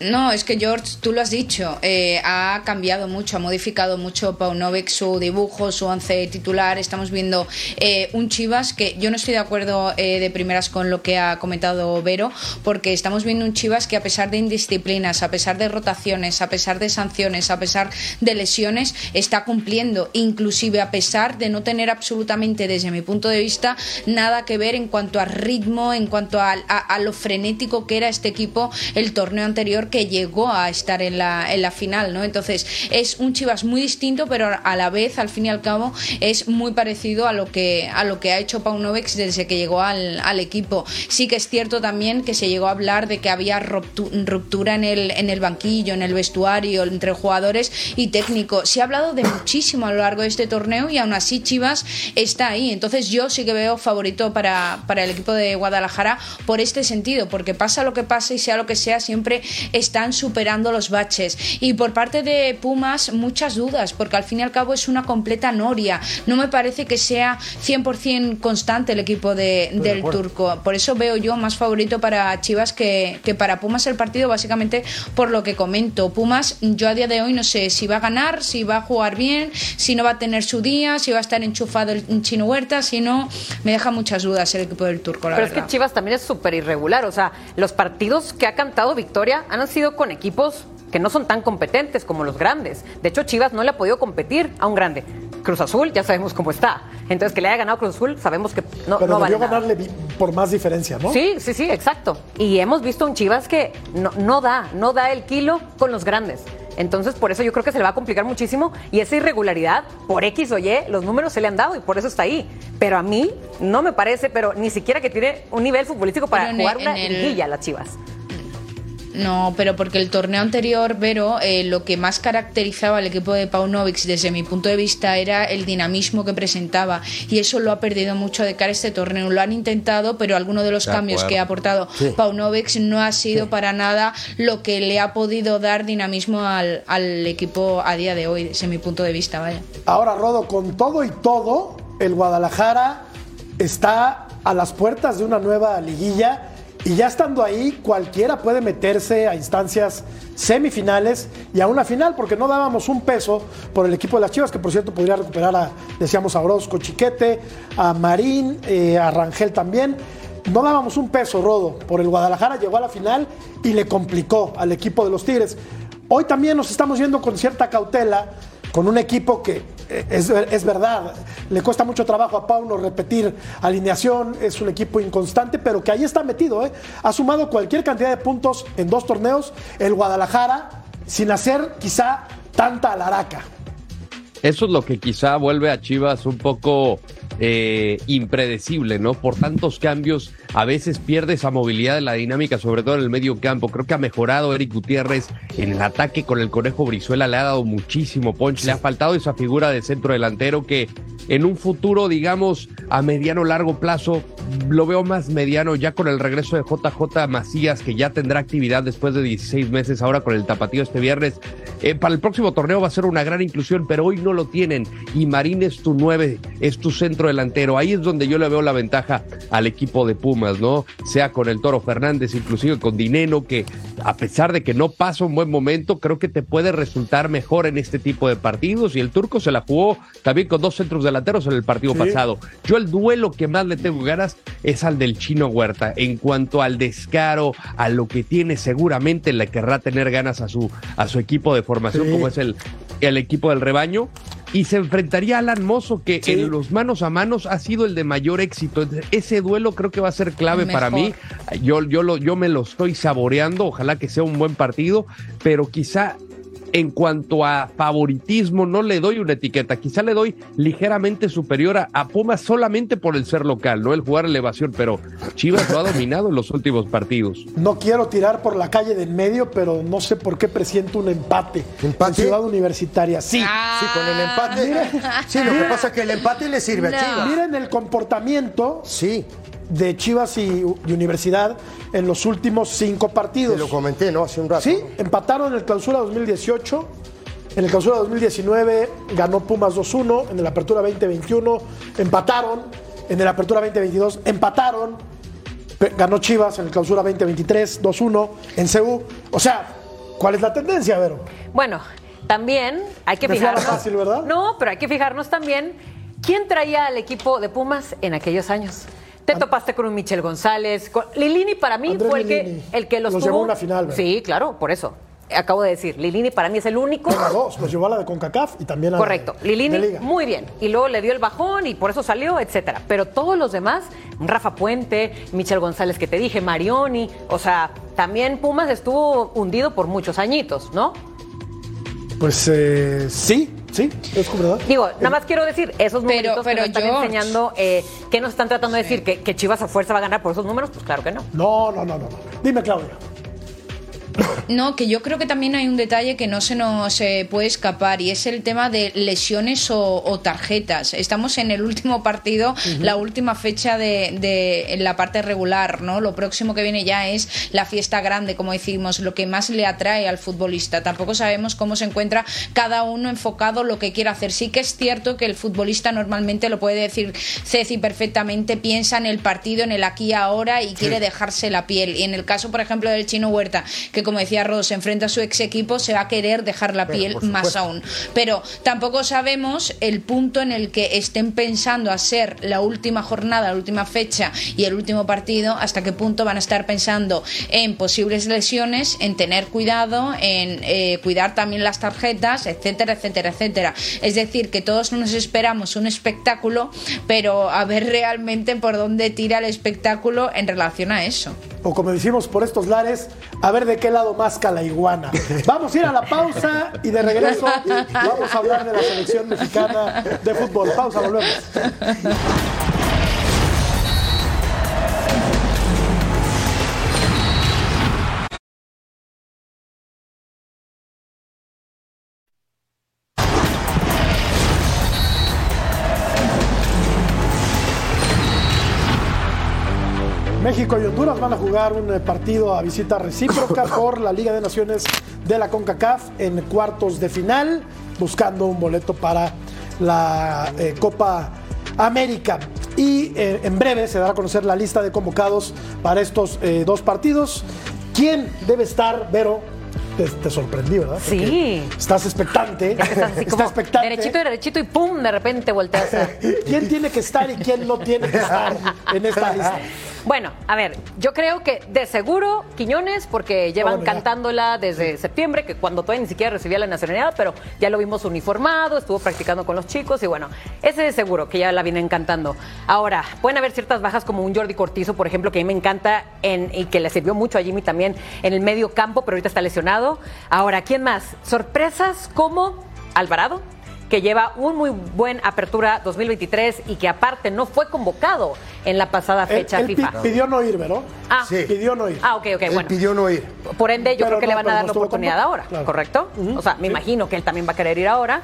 No, es que George, tú lo has dicho, eh, ha cambiado mucho, ha modificado mucho Paunovic su dibujo, su once titular. Estamos viendo eh, un Chivas que yo no estoy de acuerdo eh, de primeras con lo que ha comentado Vero, porque estamos viendo un Chivas que a pesar de indisciplinas, a pesar de rotaciones, a pesar de sanciones, a pesar de lesiones, está cumpliendo, inclusive a pesar de no tener absolutamente, desde mi punto de vista, nada que ver en cuanto a ritmo, en cuanto a, a- a lo frenético que era este equipo el torneo anterior que llegó a estar en la, en la final, ¿no? Entonces es un Chivas muy distinto, pero a la vez, al fin y al cabo, es muy parecido a lo que, a lo que ha hecho Paunovic desde que llegó al, al equipo. Sí que es cierto también que se llegó a hablar de que había ruptu- ruptura en el, en el banquillo, en el vestuario, entre jugadores y técnico. Se ha hablado de muchísimo a lo largo de este torneo y aún así Chivas está ahí. Entonces yo sí que veo favorito para, para el equipo de Guadalajara por este sentido, porque pasa lo que pase y sea lo que sea, siempre están superando los baches. Y por parte de Pumas, muchas dudas, porque al fin y al cabo es una completa noria. No me parece que sea 100% constante el equipo de, del turco. Por eso veo yo más favorito para Chivas que, que para Pumas el partido, básicamente por lo que comento. Pumas, yo a día de hoy no sé si va a ganar, si va a jugar bien, si no va a tener su día, si va a estar enchufado el Chino Huerta, si no, me deja muchas dudas el equipo del turco, la Pero es verdad. que Chivas también es súper irregular. O sea, los partidos que ha cantado Victoria han sido con equipos que no son tan competentes como los grandes. De hecho, Chivas no le ha podido competir a un grande. Cruz Azul ya sabemos cómo está. Entonces, que le haya ganado Cruz Azul, sabemos que no, Pero no vale debió nada. ganarle por más diferencia, ¿no? Sí, sí, sí, exacto. Y hemos visto un Chivas que no, no da, no da el kilo con los grandes. Entonces, por eso yo creo que se le va a complicar muchísimo. Y esa irregularidad, por X o Y, los números se le han dado y por eso está ahí. Pero a mí no me parece, pero ni siquiera que tiene un nivel futbolístico para jugar el- una el- liguilla las Chivas. No, pero porque el torneo anterior, Vero, eh, lo que más caracterizaba al equipo de Paunovic desde mi punto de vista era el dinamismo que presentaba y eso lo ha perdido mucho de cara a este torneo. Lo han intentado, pero alguno de los De cambios acuerdo. que ha aportado Paunovic no ha sido para nada lo que le ha podido dar dinamismo al, al equipo a día de hoy, desde mi punto de vista, vaya. Ahora, Rodo, con todo y todo, el Guadalajara está a las puertas de una nueva liguilla y ya estando ahí, cualquiera puede meterse a instancias semifinales y a una final, porque no dábamos un peso por el equipo de las Chivas, que por cierto podría recuperar a, decíamos, a Orozco Chiquete, a Marín, eh, a Rangel también. No dábamos un peso, Rodo, por el Guadalajara, llegó a la final y le complicó al equipo de los Tigres. Hoy también nos estamos yendo con cierta cautela con un equipo que eh, es, es verdad, le cuesta mucho trabajo a Pauno repetir alineación, es un equipo inconstante, pero que ahí está metido. ¿eh? Ha sumado cualquier cantidad de puntos en dos torneos, el Guadalajara, sin hacer quizá tanta alaraca. Eso es lo que quizá vuelve a Chivas un poco eh, impredecible, ¿no? Por tantos cambios a veces pierde esa movilidad de la dinámica, sobre todo en el medio campo. Creo que ha mejorado Eric Gutiérrez en el ataque con el Conejo Brizuela, le ha dado muchísimo punch, le ha faltado esa figura de centro delantero que en un futuro, digamos, a mediano largo plazo, lo veo más mediano ya con el regreso de JJ Macías, que ya tendrá actividad después de 16 meses, ahora con el tapatío este viernes. Eh, para el próximo torneo va a ser una gran inclusión, pero hoy no lo tienen. Y Marín es tu nueve, es tu centro delantero. Ahí es donde yo le veo la ventaja al equipo de Pumas, ¿no? Sea con el Toro Fernández, inclusive con Dineno, que a pesar de que no pasa un buen momento, creo que te puede resultar mejor en este tipo de partidos. Y el turco se la jugó también con dos centros delanteros en el partido pasado. Yo el duelo que más le tengo ganas es al del chino Huerta. En cuanto al descaro, a lo que tiene, seguramente le querrá tener ganas a su, a su equipo de formación, como es el, el equipo del rebaño. Y se enfrentaría a Alan Mozo, que en los manos a manos ha sido el de mayor éxito. Ese duelo creo que va a ser clave para mí. Yo, yo, lo, yo me lo estoy saboreando, ojalá que sea un buen partido, pero quizá en cuanto a favoritismo, no le doy una etiqueta. Quizá le doy ligeramente superior a, a, Pumas solamente por el ser local, no el jugar elevación, pero Chivas lo ha dominado en los últimos partidos. No quiero tirar por la calle de en medio, pero no sé por qué presiento un empate. ¿Empate? En Ciudad Universitaria, sí. Ah. Sí, con el empate. sí, lo que pasa es que el empate le sirve No. a Chivas. Miren el comportamiento Sí, de Chivas y, y Universidad en los últimos cinco partidos. te lo comenté, ¿no? Hace un rato. Sí, empataron en el clausura 2018. En el clausura 2019 ganó Pumas 2-1. En el apertura 2021 empataron. En el apertura 2022 empataron. Ganó Chivas en el clausura 2023 2-1 en CU. O sea, ¿cuál es la tendencia, Vero? Bueno, también hay que Me fijarnos. fácil, ¿verdad? No, pero hay que fijarnos también quién traía al equipo de Pumas en aquellos años. Te topaste con un Michel González. con- Lilini para mí Andrés fue el que, el que los, Los tuvo. llevó a una final, ¿verdad? Sí, claro, por eso. Acabo de decir, Lilini para mí es el único. Dos, los llevó a la de CONCACAF y también a la Correcto. de Lilini, Liga. muy bien. Y luego le dio el bajón y por eso salió, etcétera. Pero todos los demás, Rafa Puente, Michel González que te dije, Marioni, o sea, también Pumas estuvo hundido por muchos añitos, ¿no? Pues eh, sí, sí, es como verdad. Digo, nada más quiero decir, esos Pero- numeritos pero, que nos están George. enseñando, eh, ¿qué nos están tratando de decir? ¿Que, que Chivas a fuerza va a ganar por esos números? Pues claro que. No, no, no, no. no. Dime, Claudia. No, que yo creo que también hay un detalle que no se nos eh, puede escapar y es el tema de lesiones o, o tarjetas. Estamos en el último partido, la última fecha de, de la parte regular, ¿no? Lo próximo que viene ya es la fiesta grande, como decimos, lo que más le atrae al futbolista. Tampoco sabemos cómo se encuentra cada uno enfocado lo que quiere hacer. Sí que es cierto que el futbolista normalmente lo puede decir Ceci perfectamente, piensa en el partido, en el aquí y ahora y quiere dejarse la piel. Y en el caso, por ejemplo, del Chino Huerta, que como decía Ross, se enfrenta a su ex equipo, se va a querer dejar la piel más aún. Pero tampoco sabemos el punto en el que estén pensando hacer la última jornada, la última fecha y el último partido, hasta qué punto van a estar pensando en posibles lesiones, en tener cuidado, en eh, cuidar también las tarjetas, etcétera, etcétera, etcétera. Es decir, que todos nos esperamos un espectáculo, pero a ver realmente por dónde tira el espectáculo en relación a eso. O como decimos por estos lares, a ver de qué lado masca la iguana. Vamos a ir a la pausa y de regreso vamos a hablar de la selección mexicana de fútbol. Pausa, volvemos. México y Honduras van a jugar un eh, partido a visita recíproca *laughs* por la Liga de Naciones de la CONCACAF en cuartos de final, buscando un boleto para la eh, Copa América. Y eh, en breve se dará a conocer la lista de convocados para estos eh, dos partidos. ¿Quién debe estar, Vero? Te, te sorprendí, ¿verdad? Porque Sí. Estás expectante. Estás así Está como expectante. derechito y derechito y pum, de repente volteas a... *laughs* ¿Quién tiene que estar y quién no tiene que estar en esta lista? Bueno, a ver, yo creo que de seguro Quiñones, porque llevan cantándola desde septiembre, que cuando todavía ni siquiera recibía la nacionalidad, pero ya lo vimos uniformado, estuvo practicando con los chicos y bueno, ese de seguro que ya la vienen cantando. Ahora, pueden haber ciertas bajas como un Jordi Cortizo, por ejemplo, que a mí me encanta en, y que le sirvió mucho a Jimmy también en el medio campo, pero ahorita está lesionado. Ahora, ¿quién más? Sorpresas como Alvarado. Que lleva un muy buen apertura 2023 y que aparte no fue convocado en la pasada fecha él FIFA. pidió no ir, ¿verdad? Ah, Sí. Pidió no ir. ah, ok, ok, Él bueno. pidió no ir. Por ende, yo Pero creo que no- le van a dar no la oportunidad convocado. ahora, Claro. ¿correcto? O sea, me sí. imagino que él también va a querer ir ahora.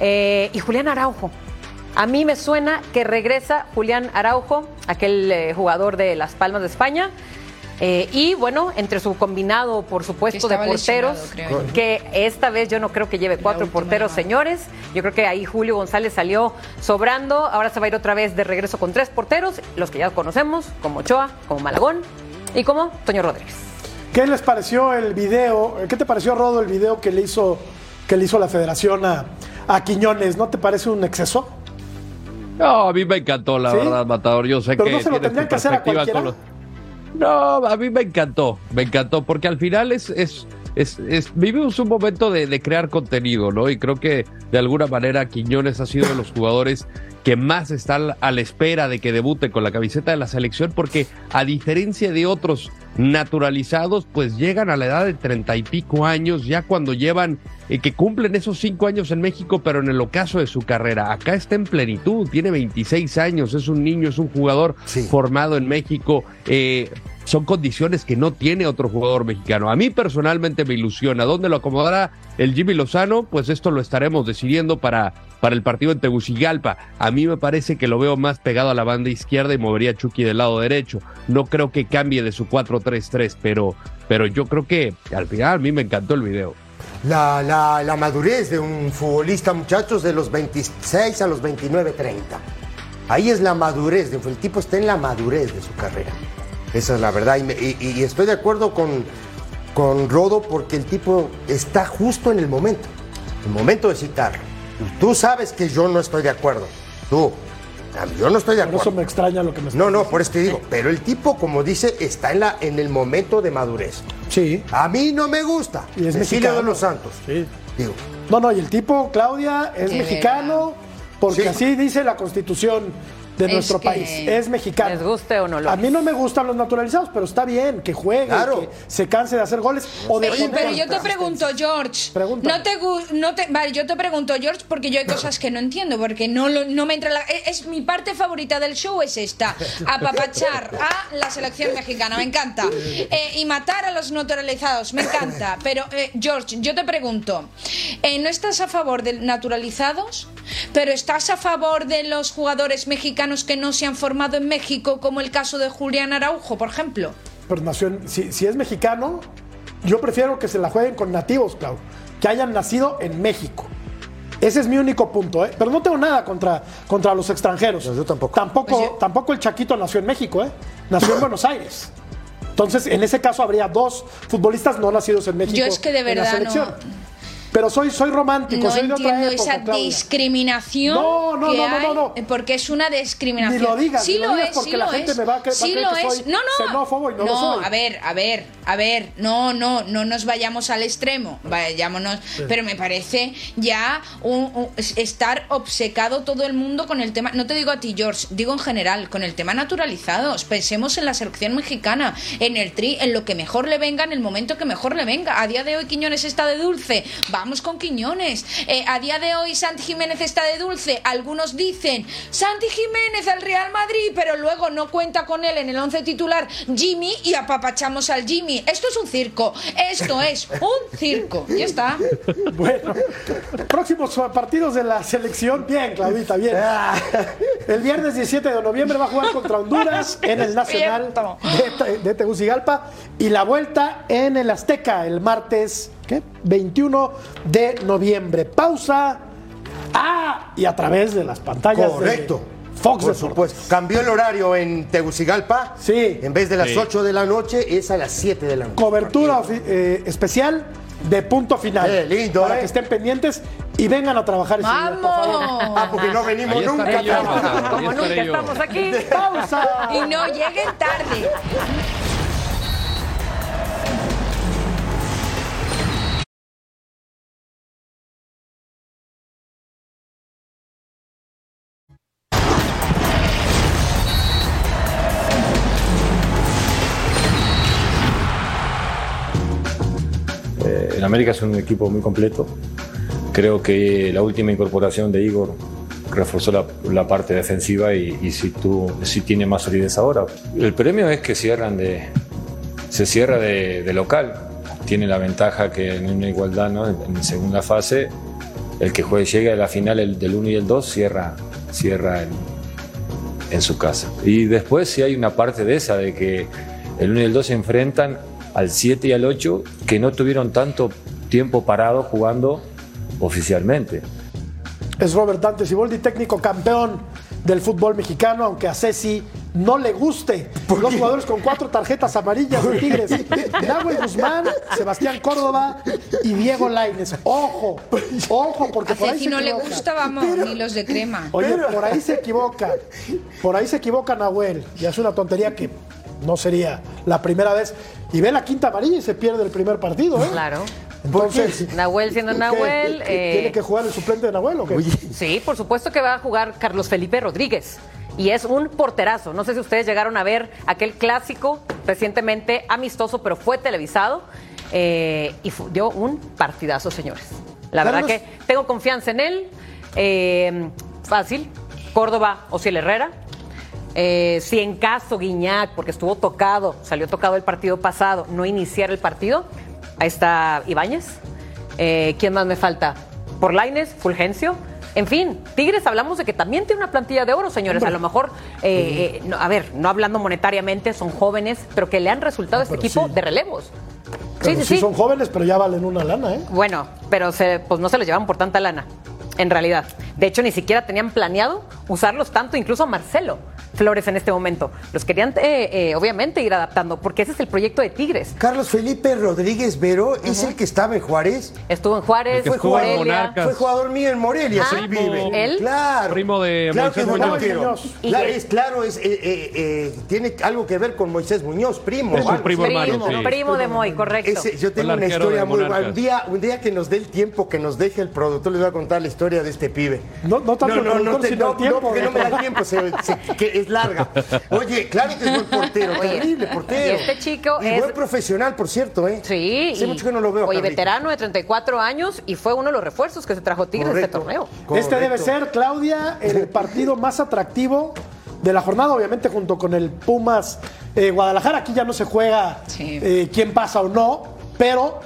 Eh, y Julián Araujo. A mí me suena que regresa Julián Araujo, aquel eh, jugador de Las Palmas de España. Eh, y bueno, entre su combinado, por supuesto, de porteros, que esta vez yo no creo que lleve cuatro porteros, llamada. señores. Yo creo que ahí Julio González salió sobrando. Ahora se va a ir otra vez de regreso con tres porteros, los que ya conocemos, como Ochoa, como Malagón y como Toño Rodríguez. ¿Qué les pareció el video? ¿Qué te pareció, Rodo, el video que le hizo, que le hizo la federación a, a Quiñones? ¿No te parece un exceso? No, a mí me encantó, la ¿Sí? verdad, Matador. Yo sé Pero que no se lo tendrían que hacer a cualquiera. con los- No, a mí me encantó, me encantó, porque al final es, es, es, es- vivimos un momento de, de crear contenido, ¿no? Y creo que de alguna manera Quiñones ha sido de los jugadores que más están a la espera de que debute con la camiseta de la selección, porque a diferencia de otros naturalizados, pues llegan a la edad de treinta y pico años, ya cuando llevan, eh, que cumplen esos cinco años en México, pero en el ocaso de su carrera. Acá está en plenitud, tiene 26 años, es un niño, es un jugador Sí. formado en México. eh, son condiciones que no tiene otro jugador mexicano. A mí personalmente me ilusiona. ¿Dónde lo acomodará el Jimmy Lozano? Pues esto lo estaremos decidiendo para, para el partido en Tegucigalpa. A mí me parece que lo veo más pegado a la banda izquierda y movería a Chucky del lado derecho. No creo que cambie de su 4-3-3, pero, pero yo creo que al final a mí me encantó el video. La, la- la madurez de un futbolista, muchachos, de los 26 a los 29, 30. Ahí es la madurez, el tipo está en la madurez de su carrera. Esa es la verdad. Y, me- y- y estoy de acuerdo con, con Rodo porque el tipo está justo en el momento. El momento de citarlo. Y Tú sabes que yo no estoy de acuerdo. Tú. Yo no estoy de Por acuerdo. eso me extraña lo que me No, no, por eso te digo. Pero el tipo, como dice, está en, la, en el momento de madurez. Sí. A mí no me gusta. Y es Cecilia mexicano. de los Santos. Sí. Digo, No, no, y el tipo, Claudia, es mexicano, porque Sí. así dice la constitución de Es nuestro país. Es mexicano. Les guste o no lo A mí no me gustan los naturalizados, pero está bien que juegue, Claro. que se canse de hacer goles o de Oye, poner pero yo te pregunto, George. Pregúntame. No te, no te, vale, yo te pregunto, George, porque yo hay cosas que no entiendo, porque no, lo- no me entra la. Es, es mi parte favorita del show es esta: apapachar a la selección mexicana, me encanta. Eh, y matar a los naturalizados, me encanta. Pero, eh, George, yo te pregunto: eh, ¿no estás a favor de naturalizados? Pero estás a favor de los jugadores mexicanos que no se han formado en México, como el caso de Julián Araujo, por ejemplo. En- si, si es mexicano, yo prefiero que se la jueguen con nativos, Clau, que hayan nacido en México. Ese es mi único punto, ¿eh? Pero no tengo nada contra, contra los extranjeros. No, yo tampoco. Tampoco, Pues yo- tampoco el Chaquito nació en México, ¿eh? Nació en Buenos Aires. Entonces, en ese caso habría dos futbolistas no nacidos en México. Yo es que de en la verdad selección. no- Pero soy, soy romántico, No soy de otra entiendo época, esa Claudia. discriminación No, no, que no, no, no, no. porque es una discriminación. Ni lo digas, sí ni lo lo digas es, porque sí la lo gente es. me va a cre- va a sí creer lo que es. soy no, no. xenófobo y no lo soy. a ver, a ver, a ver. No, no, no nos vayamos al extremo. Vayámonos. Pero me parece ya un- un- estar obcecado todo el mundo con el tema. No te digo a ti, George, digo en general, con el tema naturalizados. Pensemos en la selección mexicana, en el tri, en lo que mejor le venga, en el momento que mejor le venga. A día de hoy Quiñones está de dulce. Vamos con Quiñones. Eh, a día de hoy Santi Jiménez está de dulce. Algunos dicen Santi Jiménez al Real Madrid, pero luego no cuenta con él en el once titular Jimmy y apapachamos al Jimmy. Esto es un circo. Esto es un circo. Ya está. *laughs* Bueno, próximos partidos de la selección. Bien, Claudita, bien. *laughs* El viernes 17 de noviembre va a jugar contra Honduras en el Nacional de, de Tegucigalpa y la vuelta en el Azteca el martes ¿qué? 21 de noviembre. Pausa. Ah, y a través de las pantallas Correcto. de Fox Por Deportes. supuesto. Cambió el horario en Tegucigalpa. Sí. En vez de las Sí. 8 de la noche, es a las 7 de la noche. Cobertura eh, especial de punto final. Eh, lindo, Para eh. que estén pendientes y vengan a trabajar ese día, por favor. ¡Vamos! *laughs* Ah, porque no venimos Ahí nunca. yo, *laughs* Como nunca yo. estamos aquí. ¡Pausa! Y no lleguen tarde. América es un equipo muy completo. creo que la última incorporación de Igor reforzó la, la parte defensiva y, y si, tú, si tiene más solidez ahora. El premio es que cierran de, se cierra de, de local. Tiene la ventaja que en una igualdad, ¿no? en, segunda fase, el que juegue, llegue a la final el, del 1 y el 2 cierra, cierra en, en su casa. Y después si hay una parte de esa, de que el 1 y el 2 se enfrentan al 7 y al 8, que no tuvieron tanto tiempo parado jugando oficialmente. Es Robert Dante Siboldi, técnico campeón del fútbol mexicano, aunque a Ceci no le guste. Los jugadores con cuatro tarjetas amarillas de Tigres. Nahuel Guzmán, Sebastián Córdoba y Diego Lainez. Ojo, ojo, porque A por ahí Ceci se no le equivoca. gusta, vamos, ni los de crema. Oye, por ahí se equivoca. Por ahí se equivoca Nahuel. Y es una tontería que no sería la primera vez. Y ve la quinta amarilla y se pierde el primer partido, ¿eh? Claro. Entonces, Nahuel siendo. Nahuel. ¿Qué- eh, ¿Tiene que jugar el suplente de Nahuel o qué? Sí, por supuesto que va a jugar Carlos Felipe Rodríguez. Y es un porterazo. No sé si ustedes llegaron a ver aquel clásico recientemente amistoso, pero fue televisado. eh, y dio un partidazo, señores. La verdad que tengo confianza en él. eh, fácil. Córdoba o Ciel Herrera. Eh, si en caso Guiñac, porque estuvo tocado, salió tocado el partido pasado, no iniciar el partido, ahí está Ibáñez. Eh, ¿Quién más me falta? Por Laines, Fulgencio. En fin, Tigres hablamos de que también tiene una plantilla de oro, señores. A lo mejor, eh, no, a ver, no hablando monetariamente, son jóvenes, pero que le han resultado a este equipo sí. de relevos. Pero sí, sí, sí sí. son jóvenes, pero ya valen una lana, ¿eh? Bueno, pero se- pues no se los llevan por tanta lana, en realidad. De hecho, ni siquiera tenían planeado usarlos tanto, incluso a Marcelo Flores en este momento. Los querían, eh, eh, obviamente, ir adaptando, porque ese es el proyecto de Tigres. Carlos Felipe Rodríguez Vero es el que estaba en Juárez. Estuvo en Juárez, fue estuvo en Morelia. Monarcas. Fue jugador mío en Morelia, Ah, pibe. ¿él? Claro. Primo de claro Moisés Muñoz. delantero. Muñoz. ¿Y Claro, es, claro, es, eh, eh, eh, tiene algo que ver con Moisés Muñoz, primo. Es un primo hermano, Primo, sí. primo de Moy, correcto. Ese- yo tengo una historia muy buena. Un día, un día que nos dé el tiempo, que nos deje el productor, les voy a contar la historia de este pibe. No- no tanto el productor, te- sino el tiempo. porque no me da tiempo, se- se- que es larga. Oye, claro que es buen portero, terrible portero. y este chico y es- buen profesional, por cierto, ¿eh? Sí, Hace y- mucho que no lo veo. Oye, Carlitos. veterano de 34 años y fue uno de los refuerzos que se trajo Tigres de este Correcto. torneo. Este debe ser, Claudia, el *laughs* partido más atractivo de la jornada, obviamente junto con el Pumas eh, Guadalajara. Aquí ya no se juega Sí. eh, quién pasa o no, pero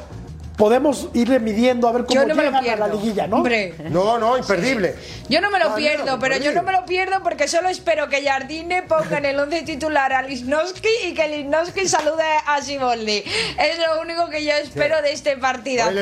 podemos irle midiendo a ver cómo no me llegan a la liguilla, ¿no? Hombre. No, no, imperdible. Yo no me lo Ah, pierdo, no, pero yo no me lo pierdo porque solo espero que Jardine ponga en el once titular a Lisnowski y que Lisnowski salude a Siboldi. Es lo único que yo espero de este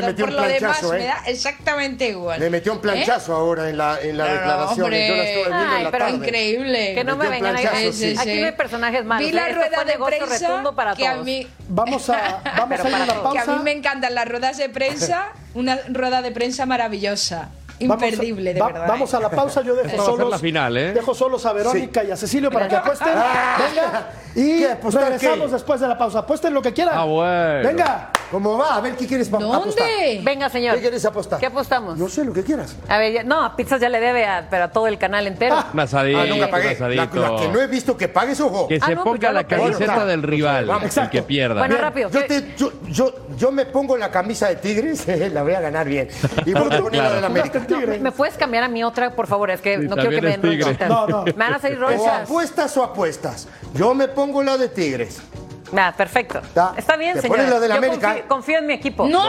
metió Por un lo demás ¿eh? me da exactamente igual. Le metió un planchazo ahora en la, en la ¿Eh? Declaración. hombre. Yo la estuve viendo Ay, en la pero tarde. Increíble. Que no me un vengan a decir. sí. Aquí no hay personajes malos. Vi la ¿eh? Rueda de prensa para que a todos. mí Vamos a, vamos a ir a una todos. que a pausa. mí me encantan las ruedas de prensa, una rueda de prensa maravillosa, Vamos a- imperdible de va- verdad. Vamos ¿eh? a la pausa, yo dejo solos, la final, ¿eh? dejo solos a Verónica y a Cecilio para que apuesten. Venga, *laughs* y ¿Qué, apostar regresamos qué? después de la pausa. Apuesten lo que quieran. Ah, bueno. Venga. ¿Cómo va? A ver, ¿qué quieres pa- apostar? ¿Dónde? Venga, señor. ¿Qué quieres apostar? ¿Qué apostamos? No sé, lo que quieras. A ver, ya- no, a pizzas ya le debe a, pero a todo el canal entero. *laughs* Un asadito, Ah, nunca un pagué. La, la que no he visto que pagues, ojo. Que Ah, se no, pues ponga la camiseta Bueno, del rival, vamos, el que pierda. Bueno, Bien, rápido. Yo, ¿qué- te- yo, yo, yo me pongo la camisa de Tigres, *laughs* la voy a ganar bien. Y voy a poner la del América. Tigre. ¿Me puedes cambiar a mi otra, por favor? Es que Sí, no quiero que me den ronchitas. No, no. Me van a salir O ronchas. apuestas o apuestas. Yo me pongo la de Tigres. Ah, perfecto. Está. Está bien, Te señor. pones la del Yo América. confío, confío en mi equipo. No,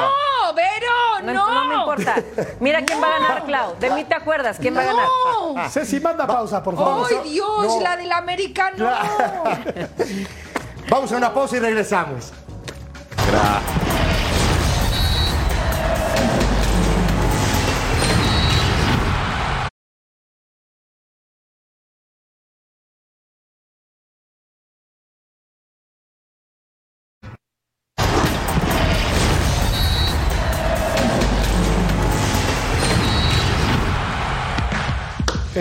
Vero, No, no. no me importa. Mira quién va a ganar, Clau. De mí te acuerdas. ¿Quién va a ganar? No. Ceci, manda pausa, por favor. ¡Ay, Dios! No. La del América no. *laughs* Vamos a una pausa y regresamos.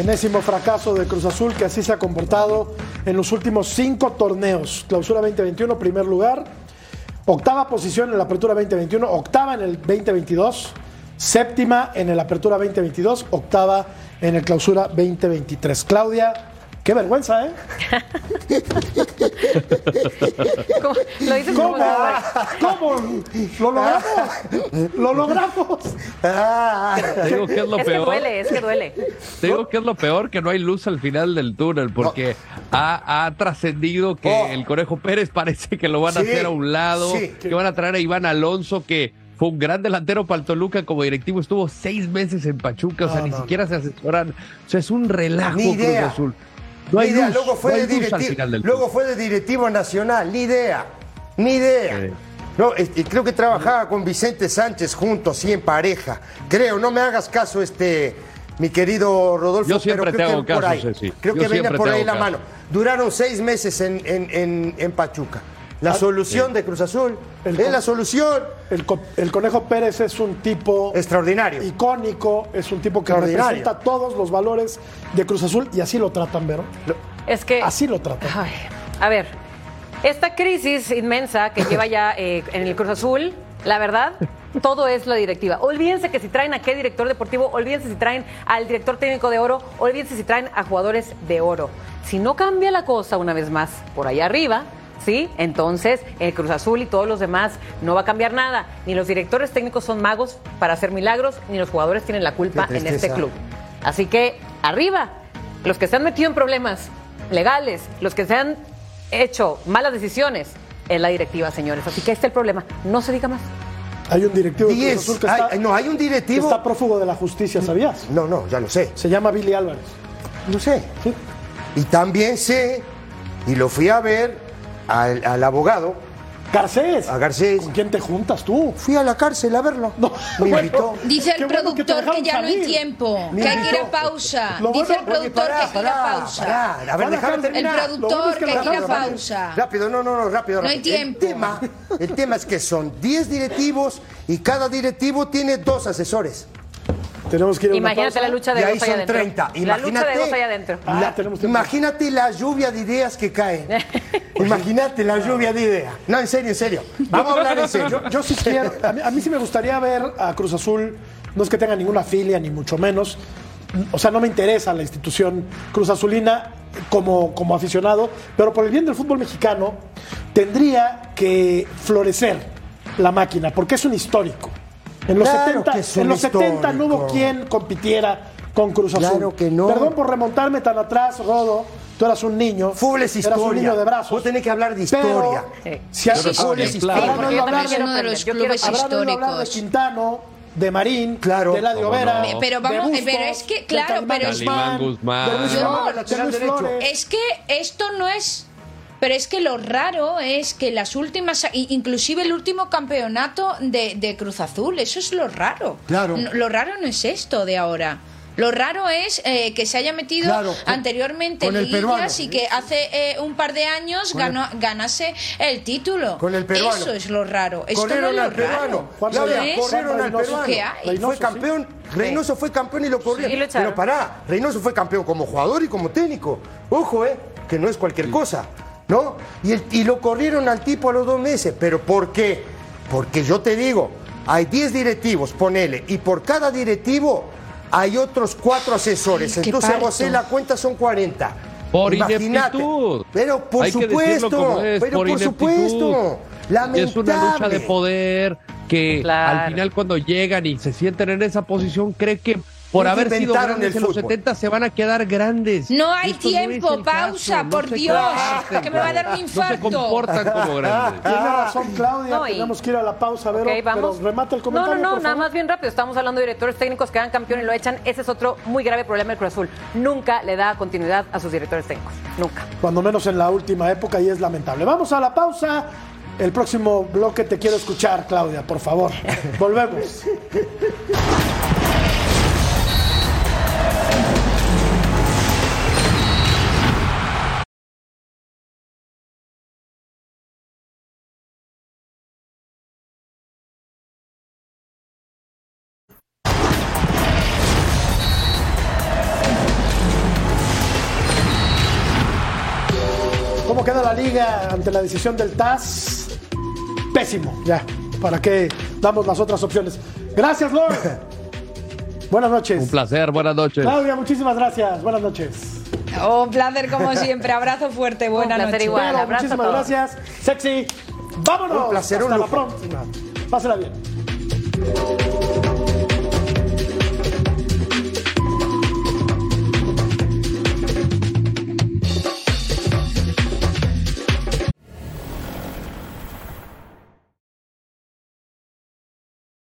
Enésimo fracaso de Cruz Azul que así se ha comportado en los últimos cinco torneos. Clausura 2021, primer lugar. Octava posición en la Apertura 2021, octava en el 2022, séptima en el Apertura 2022, octava en el Clausura 2023. Claudia, Qué vergüenza, ¿eh? ¿Cómo? Lo dices ¿Cómo? como ¿Cómo? ¿Lo logramos? ¿Lo logramos? Ah, Te digo que es lo Es que peor. duele, es que duele. Te digo que es lo peor que no hay luz al final del túnel, porque ha, ha trascendido que Oh. el Conejo Pérez parece que lo van a Sí, hacer a un lado, sí. que van a traer a Iván Alonso, que fue un gran delantero para el Toluca como directivo, estuvo seis meses en Pachuca, o sea, No, ni no. siquiera se asesoran. O sea, es un relajo Ni idea. Cruz Azul. No hay idea. luz, luego fue no hay de directivo, luego fue de directivo nacional, ni idea, ni idea. Sí. No, y creo que trabajaba con Vicente Sánchez juntos, sí, en pareja. Creo, no me hagas caso, este, mi querido Rodolfo. Yo siempre pero creo te hago que por caso, ahí. Ceci. Creo Yo que venía por ahí la caso. mano. Duraron seis meses en, en- en- en Pachuca. La solución de Cruz Azul El es la solución. El, co- el Conejo Pérez es un tipo Extraordinario. icónico, es un tipo que Extraordinario. representa todos los valores de Cruz Azul y así lo tratan, Vero. Es que. Así lo tratan. Ay, a ver, esta crisis inmensa que *laughs* lleva ya eh, en el Cruz Azul, la verdad, todo es la directiva. Olvídense que si traen a qué director deportivo, olvídense si traen al director técnico de oro, olvídense si traen a jugadores de oro. Si no cambia la cosa una vez más por ahí arriba, ¿sí? Entonces el Cruz Azul y todos los demás no va a cambiar nada. Ni los directores técnicos son magos para hacer milagros, ni los jugadores tienen la culpa en este club. Así que arriba, los que se han metido en problemas legales, los que se han hecho malas decisiones, es la directiva, señores. Así que este es el problema. No se diga más. Hay un directivo de Cruz. Azul que Hay- está, no, hay un que directivo. está prófugo de la justicia, ¿sabías? No, no, ya lo sé. Se llama Billy Álvarez. Lo sé. Sí. Y también sé, y lo fui a ver al, al abogado, Garcés. a Garcés. ¿Con quién te juntas tú? Fui a la cárcel a verlo. No, Me bueno. invitó. Dice Qué el bueno que te productor que, ya no hay tiempo, Me que hay que ir a pausa. Lo Dice bueno- el productor pará, que hay que ir a pausa. pará. A ver, déjame El terminar. Bueno productor es que que hay que ir a pausa. Rápido, no, no, no, rápido. No hay rápido. tiempo. El tema, el tema es que son 10 directivos y cada directivo tiene dos asesores. Tenemos que ir a una Imagínate pausa. la lucha Y de ahí dos allá son adentro. 30. La lucha Imagínate, de dos allá adentro. La- imagínate la lluvia de ideas que caen. *laughs* imagínate la lluvia de ideas. No, en serio, en serio. Vamos a hablar en serio. Yo, yo sí quiero, a mí, a mí sí me gustaría ver a Cruz Azul, no es que tenga ninguna filia, ni mucho menos, o sea, no me interesa la institución Cruz Azulina como, como aficionado, pero por el bien del fútbol mexicano tendría que florecer la máquina, porque es un histórico. En los, Claro 70, que es en los 70 no hubo quien compitiera con Cruz Azul. Claro que no. Perdón por remontarme tan atrás, Rodo. Tú eras un niño. Fútbol es Eras un historia. niño de brazos. Vos tenés que hablar de Pero, historia. Sí. Si has- Sí, sí, habrán sí. claro. Sí, porque oído yo también de- hablar de. Quintano, de Marín, Claro. de Eladio ¿Cómo Vera. no? Pero vamos, de Bustos, pero es que, claro, pero es- Calimán Guzmán. de Luis Flores, de Luis. Flores. Es que esto no es. Pero es que lo raro es que las últimas, inclusive el último campeonato de, de Cruz Azul, eso es lo raro. Claro. No, Lo raro no es esto de ahora. Lo raro es eh, que se haya metido Claro, con- anteriormente en el liguillas y que hace eh, un par de años ganó, ganase el título. Con el peruano. Eso es lo raro. Esto corrieron no es lo raro. Claudia, corrieron al peruano. ¿Qué hay? Y fue Reynoso, campeón. Reynoso fue campeón y lo corrieron. Sí. Pero pará, Reynoso fue campeón como jugador y como técnico. Ojo, eh, que no es cualquier cosa. ¿No? Y, el- y lo corrieron al tipo a los dos meses. ¿Pero por qué? Porque yo te digo, hay 10 directivos, ponele, y por cada directivo hay otros cuatro asesores. Ay, Entonces, vos en la cuenta son 40. Por ineptitud. Pero por Hay que decirlo supuesto, como es, pero por, supuesto. Lamentable. Es una lucha de poder que Claro. al final cuando llegan y se sienten en esa posición creen que por haber sido grandes el en los fútbol. 70 se van a quedar grandes. No hay Esto no tiempo, pausa, caso, no por Dios, comportan que me va a dar un No se infarto. comportan como grandes. Tiene razón, Claudia. No, y- Tenemos que ir a la pausa, Vero, Ok, vamos. pero remata el no, comentario. no, no, por nada favor. más bien rápido. Estamos hablando de directores técnicos que dan campeón y lo echan. Ese es otro muy grave problema del Cruz Azul. Nunca le da continuidad a sus directores técnicos. Nunca. Cuando menos en la última época y es lamentable. Vamos a la pausa. El próximo bloque te quiero escuchar, Claudia, por favor. *laughs* Volvemos. Ante la decisión del TAS? Pésimo, ya. ¿Para qué damos las otras opciones? Gracias, Lord. *laughs* Buenas noches. Un placer, buenas noches. Claudia, muchísimas gracias. Buenas noches. Un placer como siempre. Abrazo fuerte. Buena placer noche. igual. Abrazo muchísimas gracias. Sexy. Vámonos. Un placer, un Hasta la próxima. Pásala bien.